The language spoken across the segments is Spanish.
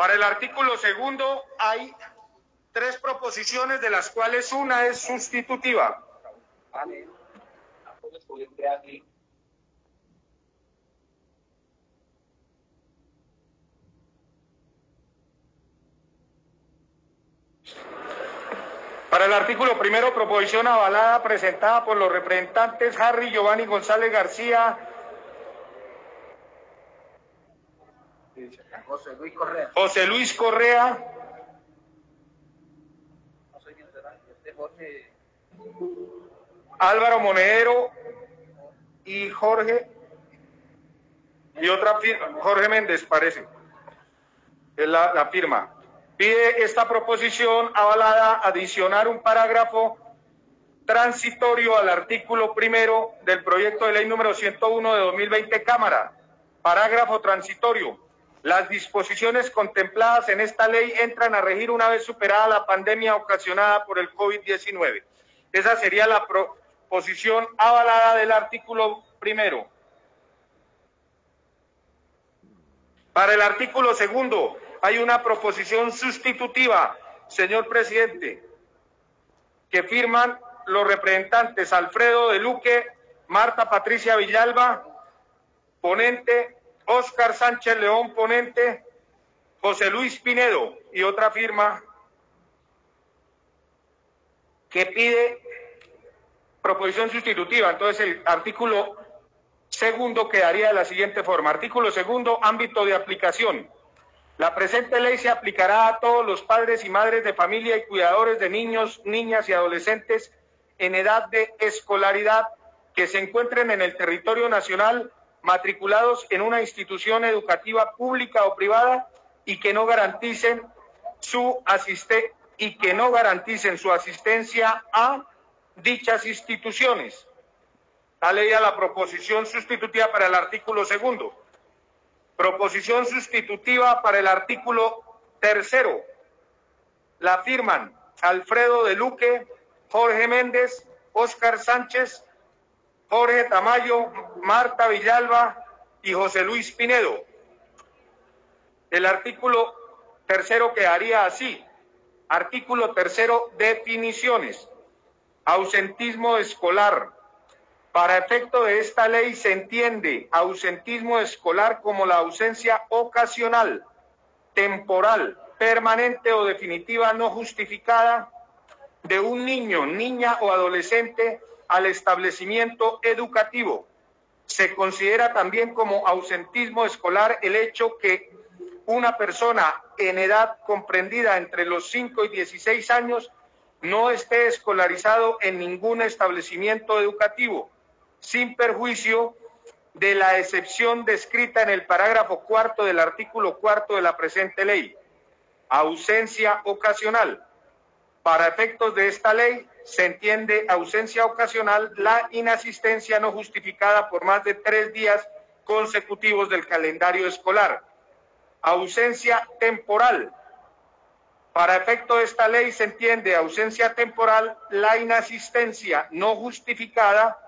Para el artículo segundo hay tres proposiciones de las cuales una es sustitutiva. Para el artículo primero, proposición avalada presentada por los representantes Harry Giovanni González García, José Luis Correa. José Luis Correa, Álvaro Monedero y Jorge y otra firma, Jorge Méndez parece, es la, la firma. Pide esta proposición avalada adicionar un parágrafo transitorio al artículo primero del proyecto de ley número 101 de 2020 Cámara. Parágrafo transitorio. Las disposiciones contempladas en esta ley entran a regir una vez superada la pandemia ocasionada por el COVID-19. Esa sería la proposición avalada del artículo primero. Para el artículo segundo, hay una proposición sustitutiva, señor presidente, que firman los representantes Alfredo de Luque, Marta Patricia Villalba, ponente, Oscar Sánchez León, ponente, José Luis Pinedo y otra firma que pide proposición sustitutiva. Entonces el artículo segundo quedaría de la siguiente forma. Artículo segundo, ámbito de aplicación. La presente ley se aplicará a todos los padres y madres de familia y cuidadores de niños, niñas y adolescentes en edad de escolaridad que se encuentren en el territorio nacional matriculados en una institución educativa pública o privada y que no garanticen su y que no garanticen su asistencia a dichas instituciones. Está leída la proposición sustitutiva para el artículo segundo. Proposición sustitutiva para el artículo tercero. La firman Alfredo de Luque, Jorge Méndez, Óscar Sánchez, Jorge Tamayo, Marta Villalba y José Luis Pinedo. El artículo tercero quedaría así. Artículo tercero, definiciones. Ausentismo escolar. Para efecto de esta ley se entiende ausentismo escolar como la ausencia ocasional, temporal, permanente o definitiva no justificada de un niño, niña o adolescente al establecimiento educativo. Se considera también como ausentismo escolar el hecho que una persona en edad comprendida entre los 5 y 16 años no esté escolarizado en ningún establecimiento educativo, sin perjuicio de la excepción descrita en el parágrafo cuarto del artículo cuarto de la presente ley. Ausencia ocasional. Para efectos de esta ley, se entiende ausencia ocasional la inasistencia no justificada por más de tres días consecutivos del calendario escolar. Ausencia temporal. Para efecto de esta ley se entiende ausencia temporal la inasistencia no justificada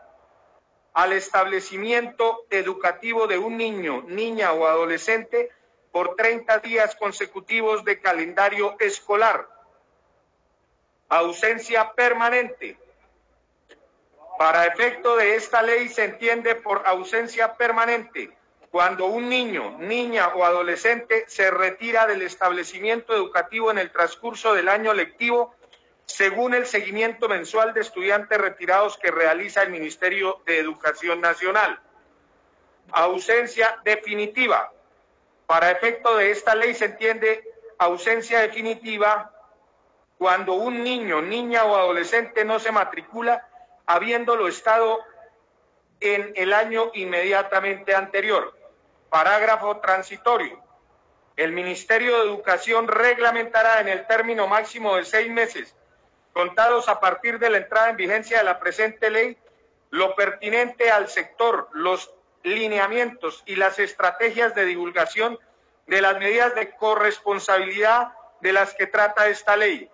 al establecimiento educativo de un niño, niña o adolescente por 30 días consecutivos de calendario escolar ausencia permanente. Para efecto de esta ley se entiende por ausencia permanente cuando un niño, niña o adolescente se retira del establecimiento educativo en el transcurso del año lectivo según el seguimiento mensual de estudiantes retirados que realiza el Ministerio de Educación Nacional. Ausencia definitiva. Para efecto de esta ley se entiende ausencia definitiva cuando un niño, niña o adolescente no se matricula habiéndolo estado en el año inmediatamente anterior. Parágrafo transitorio. El Ministerio de Educación reglamentará en el término máximo de seis meses, contados a partir de la entrada en vigencia de la presente ley, lo pertinente al sector, los lineamientos y las estrategias de divulgación de las medidas de corresponsabilidad de las que trata esta ley,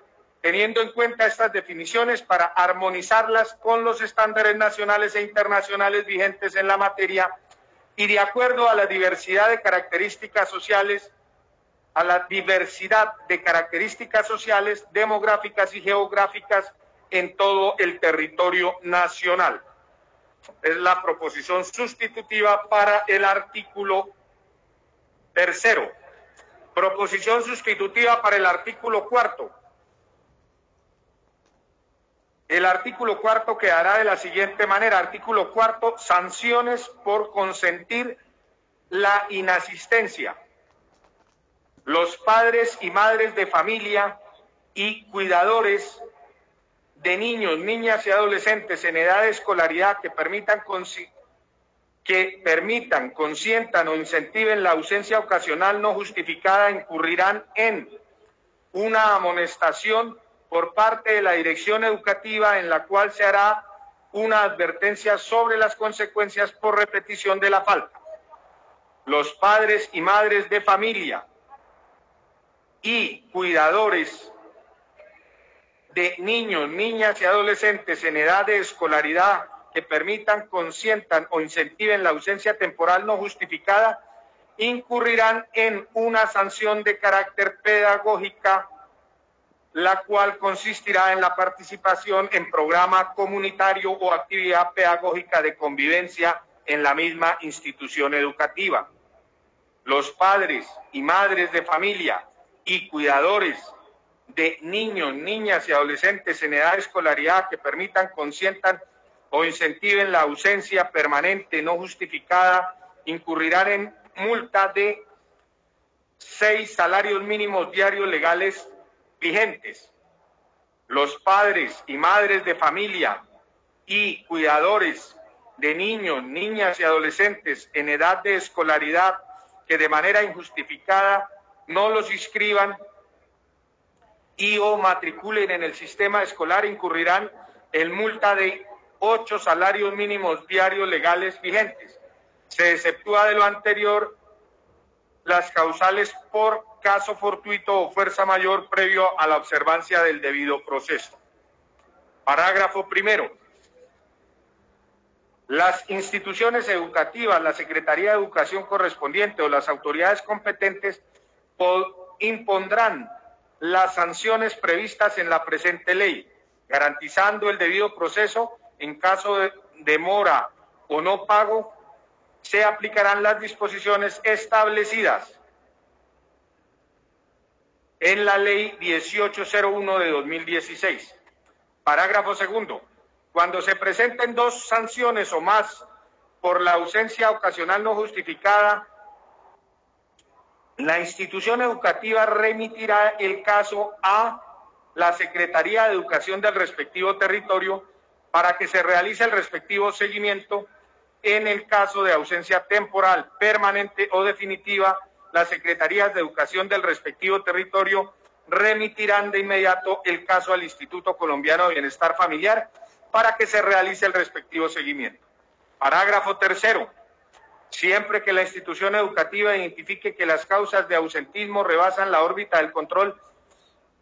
teniendo en cuenta estas definiciones para armonizarlas con los estándares nacionales e internacionales vigentes en la materia y de acuerdo a la diversidad de características sociales a la diversidad de características sociales, demográficas y geográficas en todo el territorio nacional. Es la proposición sustitutiva para el artículo tercero. Proposición sustitutiva para el artículo cuarto. El artículo cuarto quedará de la siguiente manera. Artículo cuarto, sanciones por consentir la inasistencia. Los padres y madres de familia y cuidadores de niños, niñas y adolescentes en edad de escolaridad que permitan, que permitan, consientan o incentiven la ausencia ocasional no justificada incurrirán en una amonestación por parte de la dirección educativa en la cual se hará una advertencia sobre las consecuencias por repetición de la falta. Los padres y madres de familia y cuidadores de niños, niñas y adolescentes en edad de escolaridad que permitan, consientan o incentiven la ausencia temporal no justificada, incurrirán en una sanción de carácter pedagógica la cual consistirá en la participación en programa comunitario o actividad pedagógica de convivencia en la misma institución educativa. Los padres y madres de familia y cuidadores de niños, niñas y adolescentes en edad de escolaridad que permitan, consientan o incentiven la ausencia permanente no justificada incurrirán en multa de seis salarios mínimos diarios legales vigentes. Los padres y madres de familia y cuidadores de niños, niñas y adolescentes en edad de escolaridad que de manera injustificada no los inscriban y o matriculen en el sistema escolar incurrirán en multa de ocho salarios mínimos diarios legales vigentes. Se exceptúa de lo anterior las causales por caso fortuito o fuerza mayor previo a la observancia del debido proceso. Parágrafo primero. Las instituciones educativas, la Secretaría de Educación correspondiente o las autoridades competentes impondrán las sanciones previstas en la presente ley, garantizando el debido proceso en caso de demora o no pago, se aplicarán las disposiciones establecidas en la ley 1801 de 2016. Parágrafo segundo. Cuando se presenten dos sanciones o más por la ausencia ocasional no justificada, la institución educativa remitirá el caso a la Secretaría de Educación del respectivo territorio para que se realice el respectivo seguimiento en el caso de ausencia temporal, permanente o definitiva las secretarías de educación del respectivo territorio remitirán de inmediato el caso al Instituto Colombiano de Bienestar Familiar para que se realice el respectivo seguimiento. Parágrafo tercero. Siempre que la institución educativa identifique que las causas de ausentismo rebasan la órbita del control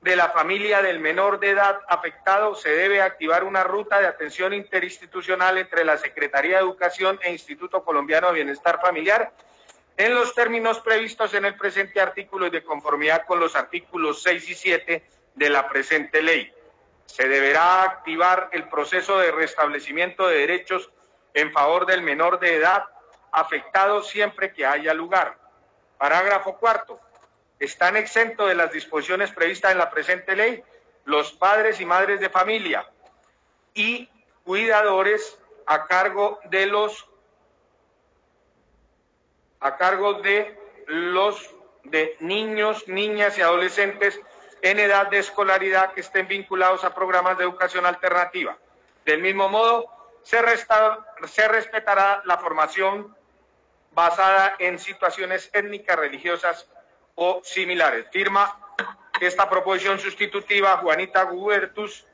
de la familia del menor de edad afectado, se debe activar una ruta de atención interinstitucional entre la Secretaría de Educación e Instituto Colombiano de Bienestar Familiar en los términos previstos en el presente artículo y de conformidad con los artículos 6 y 7 de la presente ley. Se deberá activar el proceso de restablecimiento de derechos en favor del menor de edad afectado siempre que haya lugar. Parágrafo cuarto. Están exentos de las disposiciones previstas en la presente ley los padres y madres de familia y cuidadores a cargo de los a cargo de los de niños, niñas y adolescentes en edad de escolaridad que estén vinculados a programas de educación alternativa. Del mismo modo, se, se respetará la formación basada en situaciones étnicas, religiosas o similares. Firma esta proposición sustitutiva Juanita Gubertus,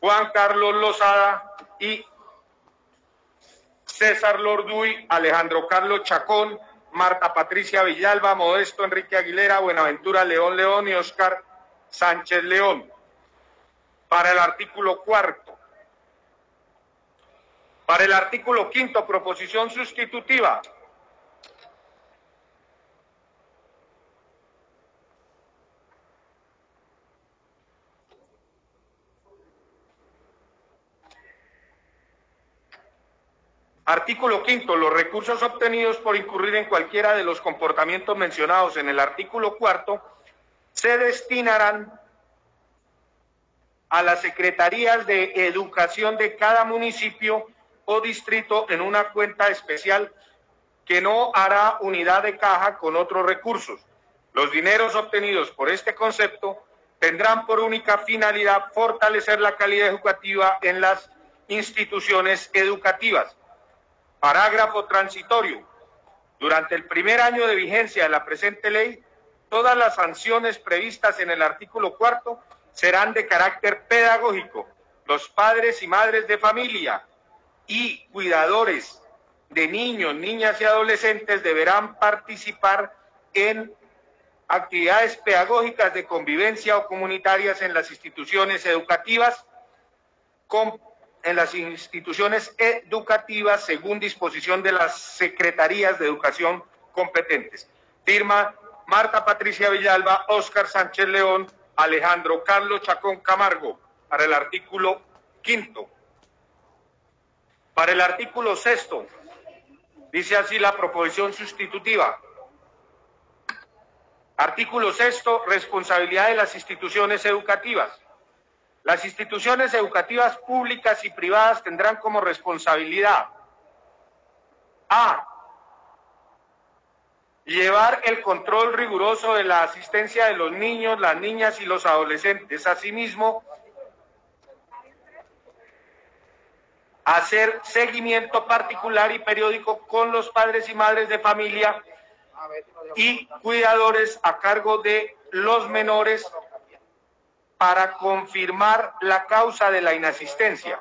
Juan Carlos Lozada y César Lorduy, Alejandro Carlos Chacón, Marta Patricia Villalba, Modesto Enrique Aguilera, Buenaventura León León y Oscar Sánchez León. Para el artículo cuarto. Para el artículo quinto, proposición sustitutiva. Artículo quinto. Los recursos obtenidos por incurrir en cualquiera de los comportamientos mencionados en el artículo cuarto se destinarán a las secretarías de educación de cada municipio o distrito en una cuenta especial que no hará unidad de caja con otros recursos. Los dineros obtenidos por este concepto tendrán por única finalidad fortalecer la calidad educativa en las instituciones educativas. Parágrafo transitorio. Durante el primer año de vigencia de la presente ley, todas las sanciones previstas en el artículo cuarto serán de carácter pedagógico. Los padres y madres de familia y cuidadores de niños, niñas y adolescentes deberán participar en actividades pedagógicas de convivencia o comunitarias en las instituciones educativas, en las instituciones educativas según disposición de las secretarías de educación competentes. Firma Marta Patricia Villalba, Óscar Sánchez León, Alejandro Carlos Chacón Camargo, para el artículo quinto. Para el artículo sexto, dice así la proposición sustitutiva. Artículo sexto, responsabilidad de las instituciones educativas. Las instituciones educativas públicas y privadas tendrán como responsabilidad A. Llevar el control riguroso de la asistencia de los niños, las niñas y los adolescentes. Asimismo, hacer seguimiento particular y periódico con los padres y madres de familia y cuidadores a cargo de los menores para confirmar la causa de la inasistencia,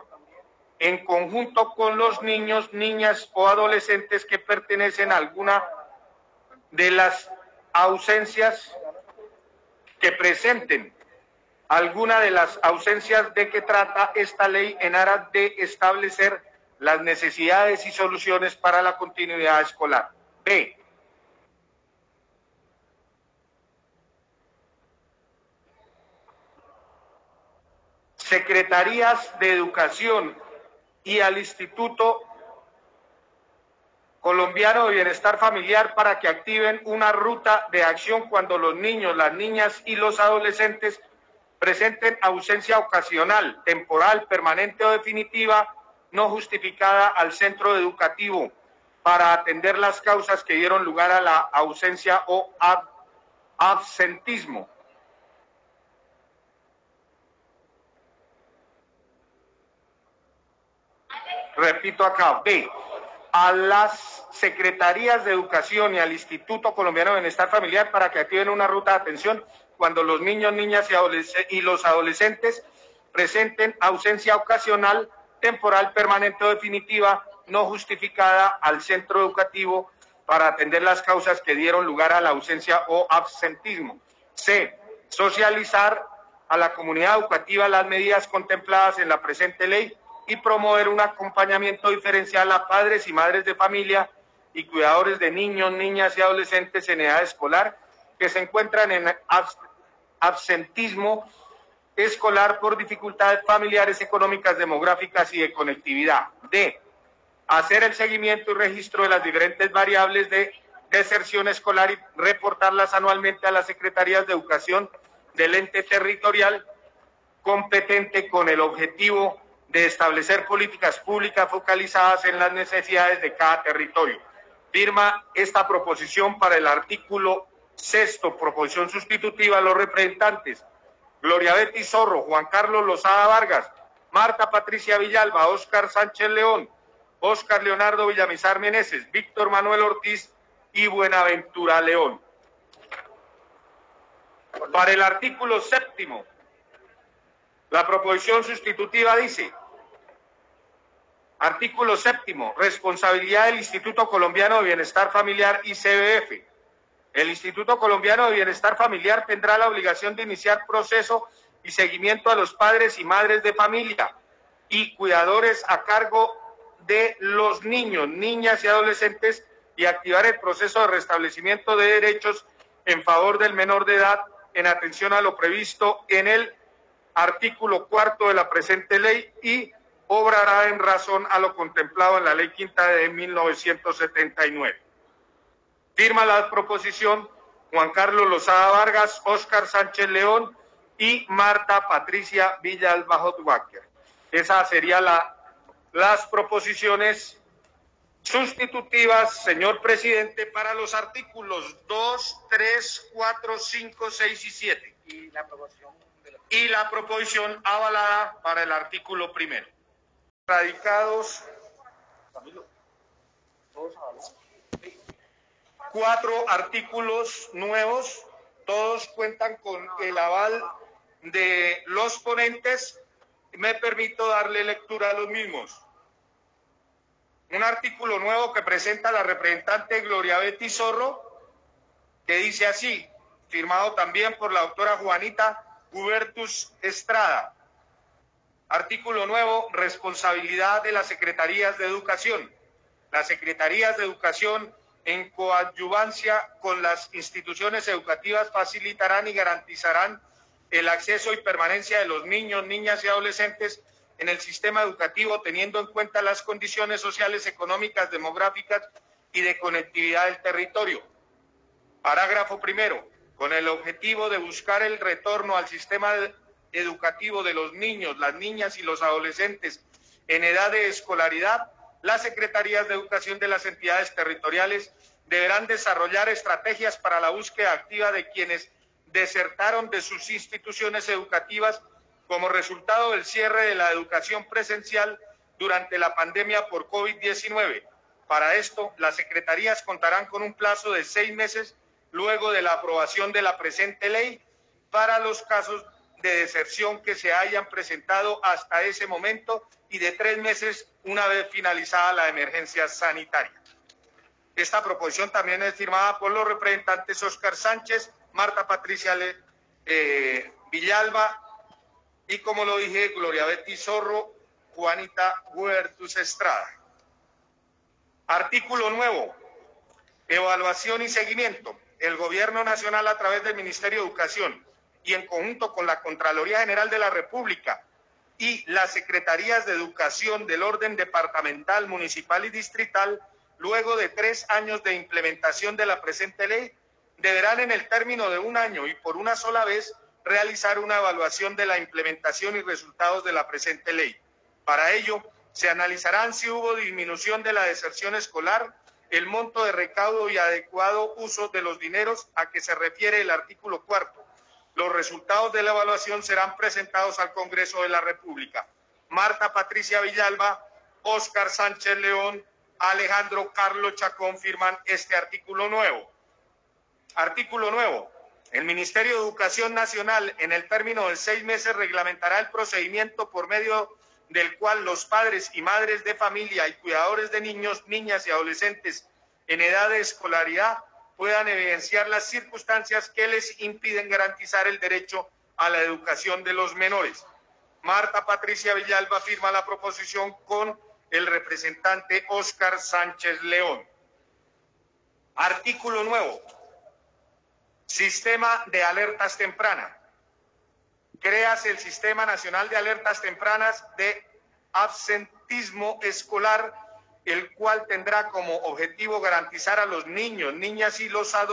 en conjunto con los niños, niñas o adolescentes que pertenecen a alguna de las ausencias que presenten alguna de las ausencias de que trata esta ley en aras de establecer las necesidades y soluciones para la continuidad escolar. B. secretarías de educación y al Instituto Colombiano de Bienestar Familiar para que activen una ruta de acción cuando los niños, las niñas y los adolescentes presenten ausencia ocasional, temporal, permanente o definitiva no justificada al centro educativo para atender las causas que dieron lugar a la ausencia o absentismo repito acá, B, a las secretarías de educación y al Instituto Colombiano de Bienestar Familiar para que activen una ruta de atención cuando los niños, niñas y, y los adolescentes presenten ausencia ocasional, temporal, permanente o definitiva no justificada al centro educativo para atender las causas que dieron lugar a la ausencia o absentismo. C. Socializar a la comunidad educativa las medidas contempladas en la presente ley y promover un acompañamiento diferencial a padres y madres de familia y cuidadores de niños, niñas y adolescentes en edad escolar que se encuentran en absentismo escolar por dificultades familiares, económicas, demográficas y de conectividad. D. Hacer el seguimiento y registro de las diferentes variables de deserción escolar y reportarlas anualmente a las secretarías de educación del ente territorial competente con el objetivo de establecer políticas públicas focalizadas en las necesidades de cada territorio. Firma esta proposición para el artículo sexto, proposición sustitutiva a los representantes Gloria Betty Zorro, Juan Carlos Lozada Vargas, Marta Patricia Villalba, Óscar Sánchez León, Óscar Leonardo Villamizar Meneses, Víctor Manuel Ortiz y Buenaventura León. Para el artículo séptimo, la proposición sustitutiva dice, artículo séptimo, responsabilidad del Instituto Colombiano de Bienestar Familiar ICBF. El Instituto Colombiano de Bienestar Familiar tendrá la obligación de iniciar proceso y seguimiento a los padres y madres de familia y cuidadores a cargo de los niños, niñas y adolescentes y activar el proceso de restablecimiento de derechos en favor del menor de edad en atención a lo previsto en el artículo cuarto de la presente ley y obrará en razón a lo contemplado en la Ley Quinta de 1979. Firma la proposición Juan Carlos Lozada Vargas, Óscar Sánchez León y Marta Patricia Villalba Hotwacker. Esas serían la, las proposiciones sustitutivas, señor presidente, para los artículos 2, 3, 4, 5, 6 y 7. Y la proposición, y la proposición avalada para el artículo primero. Radicados. Cuatro artículos nuevos, todos cuentan con el aval de los ponentes. Me permito darle lectura a los mismos un artículo nuevo que presenta la representante Gloria Betty Zorro, que dice así, firmado también por la doctora Juanita Hubertus Estrada. Artículo nuevo, responsabilidad de las secretarías de educación. Las secretarías de educación en coadyuvancia con las instituciones educativas facilitarán y garantizarán el acceso y permanencia de los niños, niñas y adolescentes en el sistema educativo teniendo en cuenta las condiciones sociales, económicas, demográficas y de conectividad del territorio. Parágrafo primero. Con el objetivo de buscar el retorno al sistema educativo de los niños, las niñas y los adolescentes en edad de escolaridad, las secretarías de educación de las entidades territoriales deberán desarrollar estrategias para la búsqueda activa de quienes desertaron de sus instituciones educativas como resultado del cierre de la educación presencial durante la pandemia por COVID-19. Para esto, las secretarías contarán con un plazo de seis meses luego de la aprobación de la presente ley para los casos de deserción que se hayan presentado hasta ese momento y de tres meses una vez finalizada la emergencia sanitaria. Esta proposición también es firmada por los representantes Oscar Sánchez, Marta Patricia eh, Villalba, y como lo dije, Gloria Betty Zorro, Juanita Huertus Estrada. Artículo nuevo. Evaluación y seguimiento. El Gobierno Nacional a través del Ministerio de Educación y en conjunto con la Contraloría General de la República y las Secretarías de Educación del orden departamental, municipal y distrital, luego de tres años de implementación de la presente ley, deberán en el término de un año y por una sola vez realizar una evaluación de la implementación y resultados de la presente ley. Para ello, se analizarán si hubo disminución de la deserción escolar, el monto de recaudo y adecuado uso de los dineros a que se refiere el artículo cuarto. Los resultados de la evaluación serán presentados al Congreso de la República. Marta Patricia Villalba, Óscar Sánchez León, Alejandro Carlos Chacón firman este artículo nuevo. Artículo nuevo. El Ministerio de Educación Nacional, en el término de seis meses, reglamentará el procedimiento por medio del cual los padres y madres de familia y cuidadores de niños, niñas y adolescentes en edad de escolaridad puedan evidenciar las circunstancias que les impiden garantizar el derecho a la educación de los menores. Marta Patricia Villalba firma la proposición con el representante Óscar Sánchez León. Artículo nuevo. Sistema de alertas tempranas. Creas el Sistema Nacional de Alertas Tempranas de Absentismo Escolar, el cual tendrá como objetivo garantizar a los niños, niñas y, los a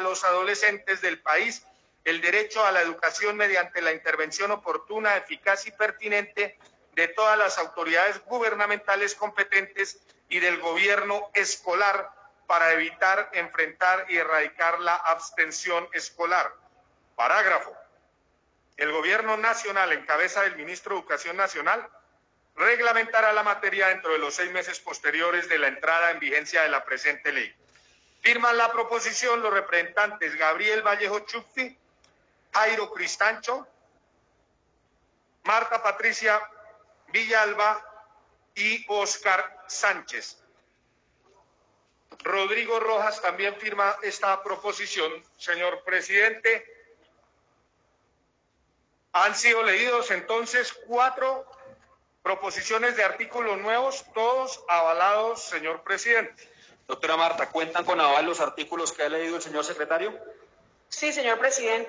los adolescentes del país el derecho a la educación mediante la intervención oportuna, eficaz y pertinente de todas las autoridades gubernamentales competentes y del gobierno escolar para evitar, enfrentar y erradicar la abstención escolar. Parágrafo. El Gobierno Nacional, en cabeza del Ministro de Educación Nacional, reglamentará la materia dentro de los seis meses posteriores de la entrada en vigencia de la presente ley. Firman la proposición los representantes Gabriel Vallejo Chufti, Jairo Cristancho, Marta Patricia Villalba y Oscar Sánchez. Rodrigo Rojas también firma esta proposición, señor presidente. Han sido leídos entonces cuatro proposiciones de artículos nuevos, todos avalados, señor presidente. Doctora Marta, ¿cuentan con aval los artículos que ha leído el señor secretario? Sí, señor presidente.